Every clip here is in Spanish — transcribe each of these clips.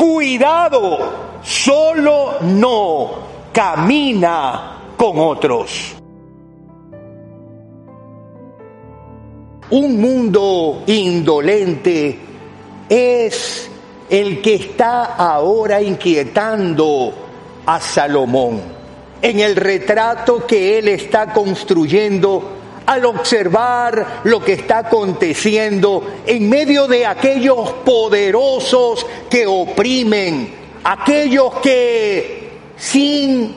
cuidado, solo no camina con otros. Un mundo indolente es el que está ahora inquietando a Salomón en el retrato que él está construyendo al observar lo que está aconteciendo en medio de aquellos poderosos que oprimen, aquellos que sin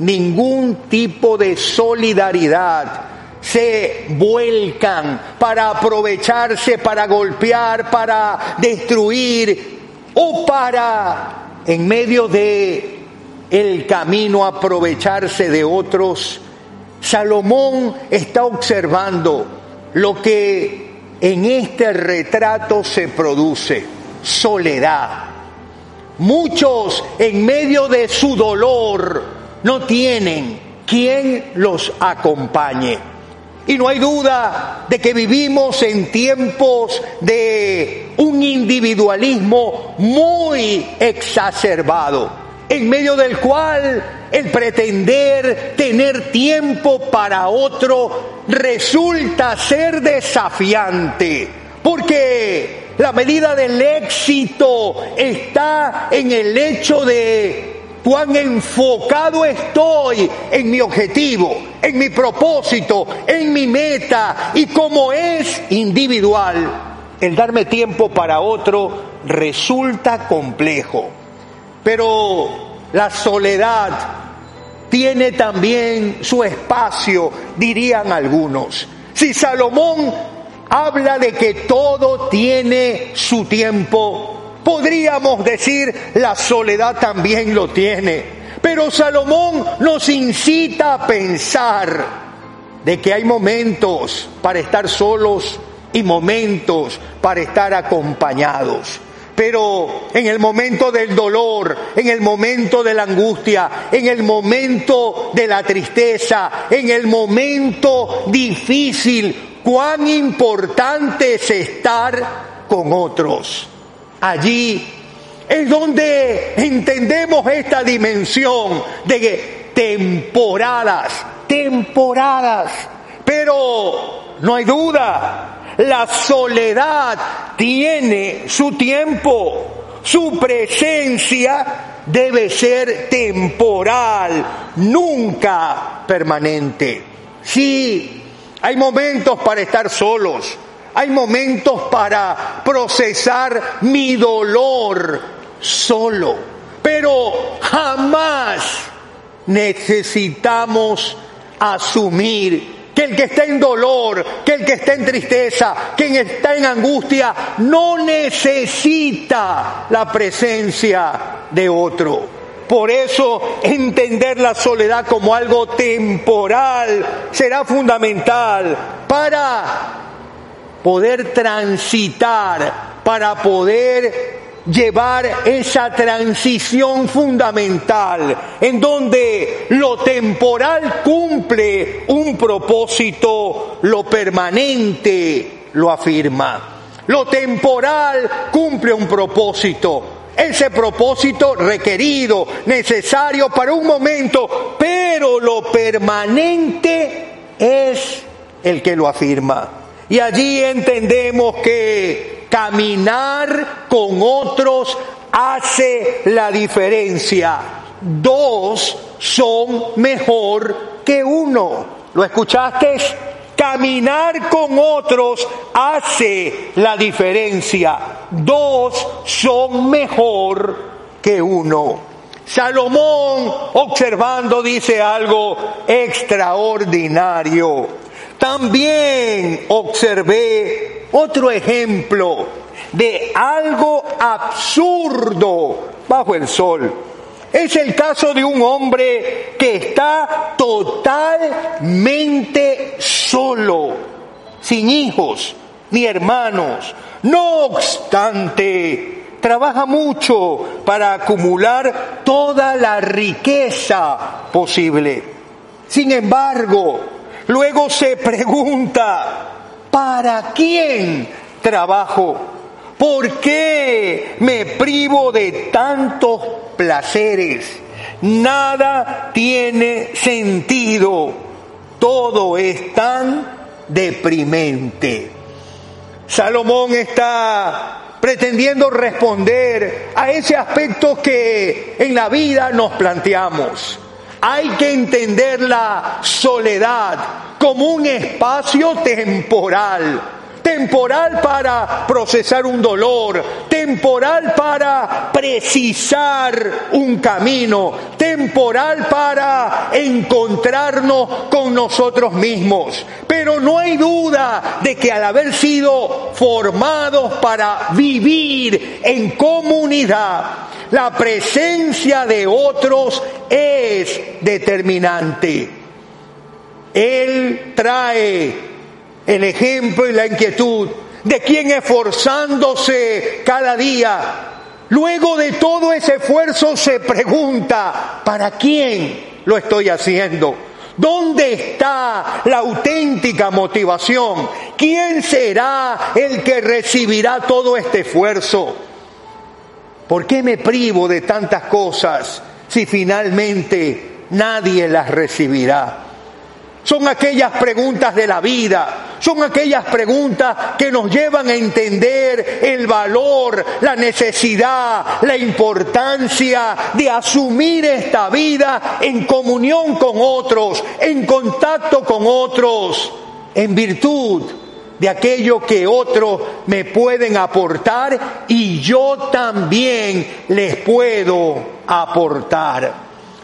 ningún tipo de solidaridad se vuelcan para aprovecharse, para golpear, para destruir o para en medio de el camino aprovecharse de otros. Salomón está observando lo que en este retrato se produce, soledad. Muchos en medio de su dolor no tienen quien los acompañe. Y no hay duda de que vivimos en tiempos de un individualismo muy exacerbado, en medio del cual el pretender tener tiempo para otro resulta ser desafiante, porque la medida del éxito está en el hecho de cuán enfocado estoy en mi objetivo, en mi propósito, en mi meta y como es individual, el darme tiempo para otro resulta complejo. Pero la soledad tiene también su espacio, dirían algunos. Si Salomón habla de que todo tiene su tiempo, Podríamos decir, la soledad también lo tiene. Pero Salomón nos incita a pensar de que hay momentos para estar solos y momentos para estar acompañados. Pero en el momento del dolor, en el momento de la angustia, en el momento de la tristeza, en el momento difícil, cuán importante es estar con otros. Allí es donde entendemos esta dimensión de temporadas, temporadas. Pero no hay duda, la soledad tiene su tiempo, su presencia debe ser temporal, nunca permanente. Sí, hay momentos para estar solos, hay momentos para procesar mi dolor solo, pero jamás necesitamos asumir que el que está en dolor, que el que está en tristeza, quien está en angustia, no necesita la presencia de otro. Por eso entender la soledad como algo temporal será fundamental para poder transitar, para poder llevar esa transición fundamental en donde lo temporal cumple un propósito, lo permanente lo afirma. Lo temporal cumple un propósito, ese propósito requerido, necesario para un momento, pero lo permanente es el que lo afirma. Y allí entendemos que caminar con otros hace la diferencia. Dos son mejor que uno. ¿Lo escuchaste? Caminar con otros hace la diferencia. Dos son mejor que uno. Salomón, observando, dice algo extraordinario. También observé otro ejemplo de algo absurdo bajo el sol. Es el caso de un hombre que está totalmente solo, sin hijos ni hermanos. No obstante, trabaja mucho para acumular toda la riqueza posible. Sin embargo, Luego se pregunta, ¿para quién trabajo? ¿Por qué me privo de tantos placeres? Nada tiene sentido. Todo es tan deprimente. Salomón está pretendiendo responder a ese aspecto que en la vida nos planteamos. Hay que entender la soledad como un espacio temporal temporal para procesar un dolor, temporal para precisar un camino, temporal para encontrarnos con nosotros mismos. Pero no hay duda de que al haber sido formados para vivir en comunidad, la presencia de otros es determinante. Él trae el ejemplo y la inquietud de quien esforzándose cada día, luego de todo ese esfuerzo se pregunta, ¿para quién lo estoy haciendo? ¿Dónde está la auténtica motivación? ¿Quién será el que recibirá todo este esfuerzo? ¿Por qué me privo de tantas cosas si finalmente nadie las recibirá? Son aquellas preguntas de la vida, son aquellas preguntas que nos llevan a entender el valor, la necesidad, la importancia de asumir esta vida en comunión con otros, en contacto con otros, en virtud de aquello que otros me pueden aportar y yo también les puedo aportar.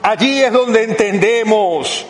Allí es donde entendemos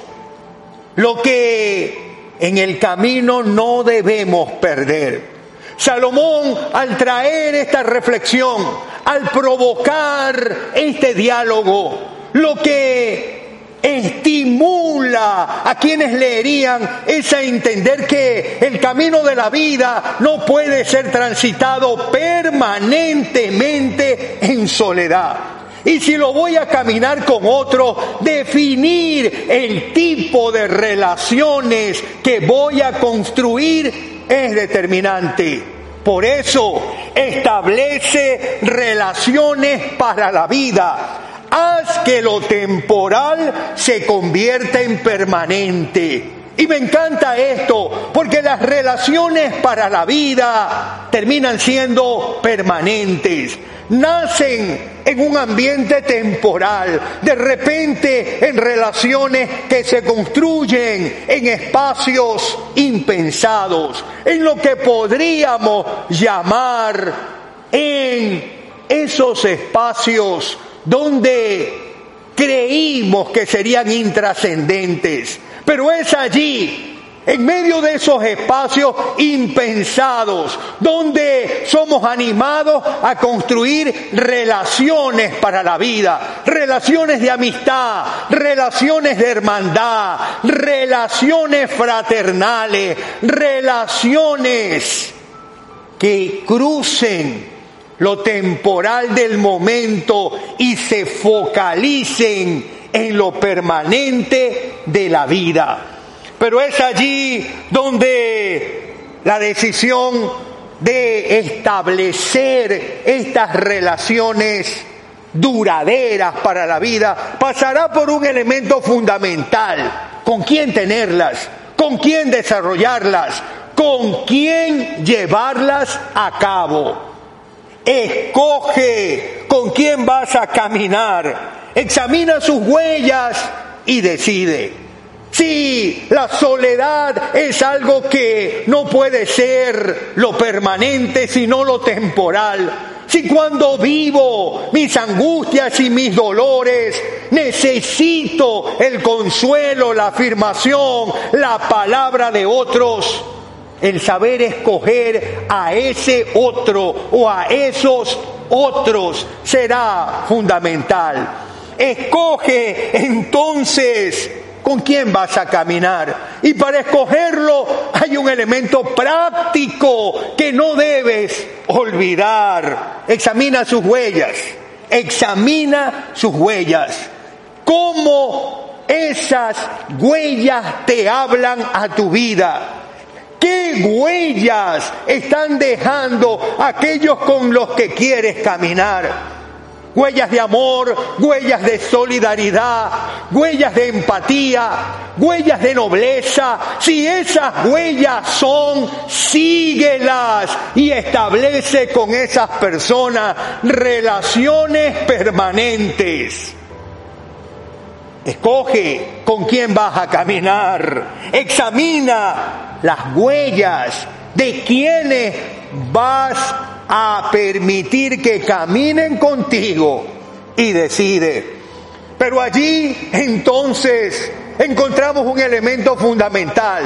lo que en el camino no debemos perder. Salomón, al traer esta reflexión, al provocar este diálogo, lo que estimula a quienes leerían es a entender que el camino de la vida no puede ser transitado permanentemente en soledad. Y si lo voy a caminar con otro, definir el tipo de relaciones que voy a construir es determinante. Por eso establece relaciones para la vida. Haz que lo temporal se convierta en permanente. Y me encanta esto, porque las relaciones para la vida terminan siendo permanentes nacen en un ambiente temporal, de repente en relaciones que se construyen en espacios impensados, en lo que podríamos llamar en esos espacios donde creímos que serían intrascendentes, pero es allí en medio de esos espacios impensados, donde somos animados a construir relaciones para la vida, relaciones de amistad, relaciones de hermandad, relaciones fraternales, relaciones que crucen lo temporal del momento y se focalicen en lo permanente de la vida. Pero es allí donde la decisión de establecer estas relaciones duraderas para la vida pasará por un elemento fundamental. ¿Con quién tenerlas? ¿Con quién desarrollarlas? ¿Con quién llevarlas a cabo? Escoge con quién vas a caminar. Examina sus huellas y decide. Sí, la soledad es algo que no puede ser lo permanente, sino lo temporal. Si cuando vivo mis angustias y mis dolores, necesito el consuelo, la afirmación, la palabra de otros, el saber escoger a ese otro o a esos otros será fundamental. Escoge entonces con quién vas a caminar. Y para escogerlo hay un elemento práctico que no debes olvidar. Examina sus huellas, examina sus huellas. ¿Cómo esas huellas te hablan a tu vida? ¿Qué huellas están dejando aquellos con los que quieres caminar? huellas de amor, huellas de solidaridad, huellas de empatía, huellas de nobleza. Si esas huellas son, síguelas y establece con esas personas relaciones permanentes. Escoge con quién vas a caminar. Examina las huellas de quienes vas a permitir que caminen contigo y decide. Pero allí entonces encontramos un elemento fundamental.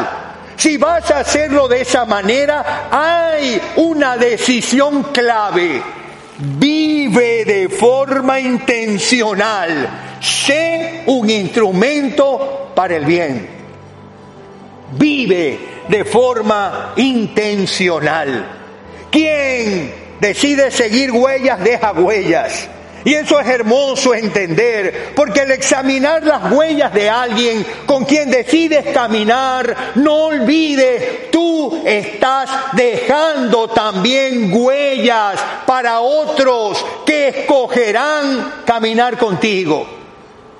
Si vas a hacerlo de esa manera, hay una decisión clave. Vive de forma intencional. Sé un instrumento para el bien. Vive de forma intencional. ¿Quién decide seguir huellas deja huellas. Y eso es hermoso entender, porque al examinar las huellas de alguien con quien decides caminar, no olvides, tú estás dejando también huellas para otros que escogerán caminar contigo.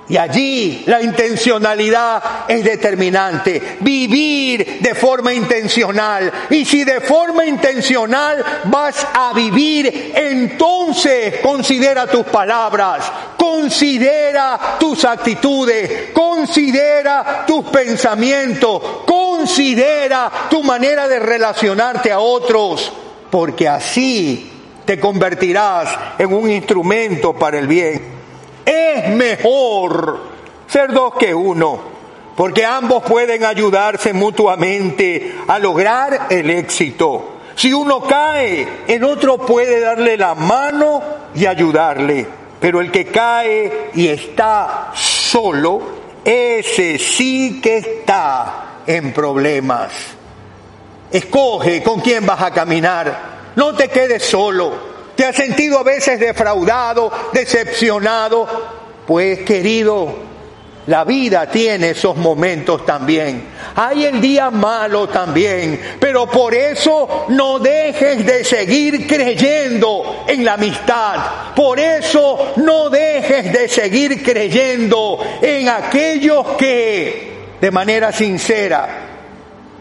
Y allí la intencionalidad es determinante. Vivir de forma intencional. Y si de forma intencional vas a vivir, entonces considera tus palabras, considera tus actitudes, considera tus pensamientos, considera tu manera de relacionarte a otros. Porque así te convertirás en un instrumento para el bien. Es mejor ser dos que uno, porque ambos pueden ayudarse mutuamente a lograr el éxito. Si uno cae, el otro puede darle la mano y ayudarle. Pero el que cae y está solo, ese sí que está en problemas. Escoge con quién vas a caminar. No te quedes solo. ¿Te has sentido a veces defraudado, decepcionado? Pues querido, la vida tiene esos momentos también. Hay el día malo también, pero por eso no dejes de seguir creyendo en la amistad. Por eso no dejes de seguir creyendo en aquellos que de manera sincera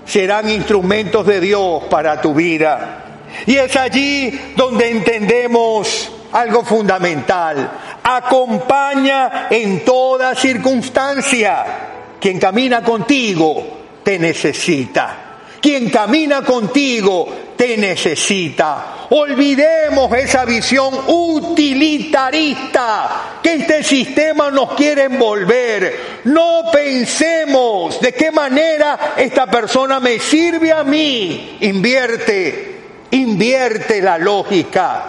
serán instrumentos de Dios para tu vida. Y es allí donde entendemos algo fundamental. Acompaña en toda circunstancia. Quien camina contigo te necesita. Quien camina contigo te necesita. Olvidemos esa visión utilitarista que este sistema nos quiere envolver. No pensemos de qué manera esta persona me sirve a mí. Invierte Invierte la lógica.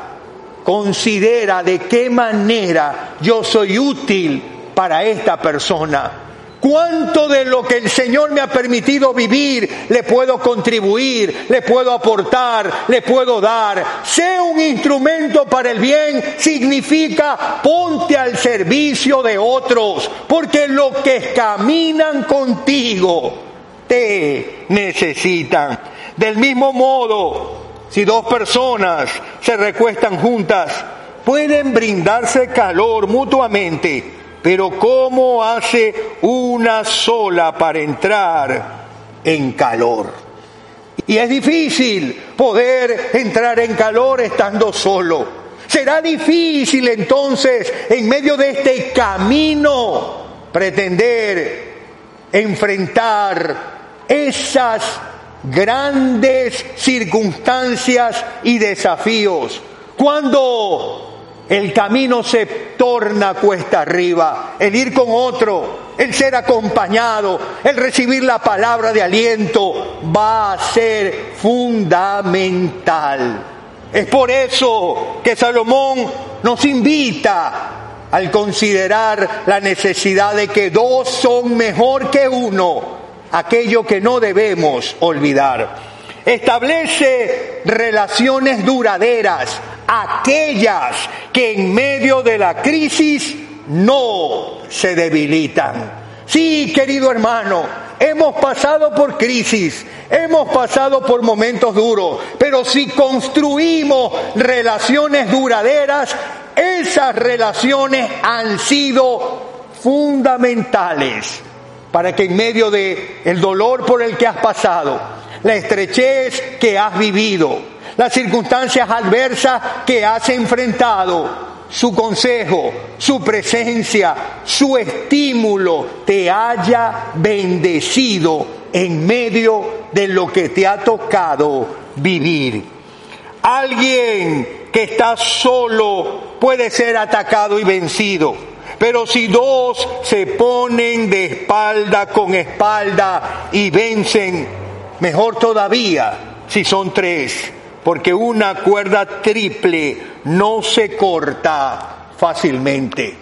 Considera de qué manera yo soy útil para esta persona. ¿Cuánto de lo que el Señor me ha permitido vivir le puedo contribuir, le puedo aportar, le puedo dar? Sé un instrumento para el bien significa ponte al servicio de otros, porque los que caminan contigo te necesitan. Del mismo modo, si dos personas se recuestan juntas, pueden brindarse calor mutuamente, pero ¿cómo hace una sola para entrar en calor? Y es difícil poder entrar en calor estando solo. Será difícil entonces, en medio de este camino, pretender enfrentar esas grandes circunstancias y desafíos. Cuando el camino se torna cuesta arriba, el ir con otro, el ser acompañado, el recibir la palabra de aliento, va a ser fundamental. Es por eso que Salomón nos invita al considerar la necesidad de que dos son mejor que uno aquello que no debemos olvidar. Establece relaciones duraderas, aquellas que en medio de la crisis no se debilitan. Sí, querido hermano, hemos pasado por crisis, hemos pasado por momentos duros, pero si construimos relaciones duraderas, esas relaciones han sido fundamentales para que en medio de el dolor por el que has pasado, la estrechez que has vivido, las circunstancias adversas que has enfrentado, su consejo, su presencia, su estímulo te haya bendecido en medio de lo que te ha tocado vivir. Alguien que está solo puede ser atacado y vencido, pero si dos se ponen de espalda con espalda y vencen, mejor todavía si son tres porque una cuerda triple no se corta fácilmente.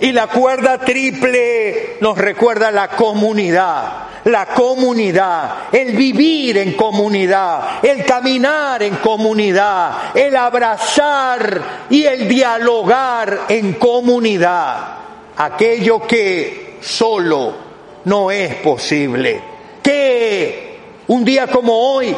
Y la cuerda triple nos recuerda la comunidad, la comunidad, el vivir en comunidad, el caminar en comunidad, el abrazar y el dialogar en comunidad. Aquello que solo no es posible. Que un día como hoy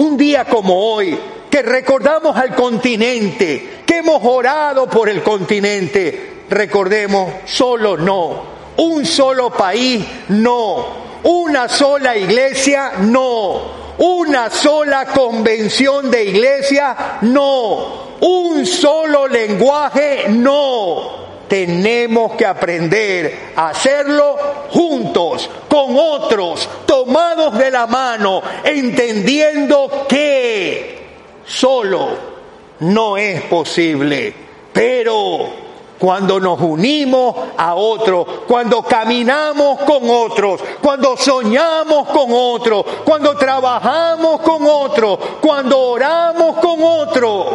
un día como hoy, que recordamos al continente, que hemos orado por el continente, recordemos, solo no, un solo país, no, una sola iglesia, no, una sola convención de iglesia, no, un solo lenguaje, no tenemos que aprender a hacerlo juntos, con otros, tomados de la mano, entendiendo que solo no es posible, pero cuando nos unimos a otros, cuando caminamos con otros, cuando soñamos con otros, cuando trabajamos con otros, cuando oramos con otros,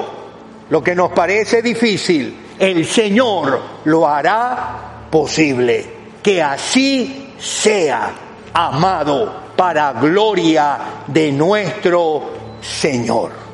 lo que nos parece difícil, el Señor lo hará posible. Que así sea, amado, para gloria de nuestro Señor.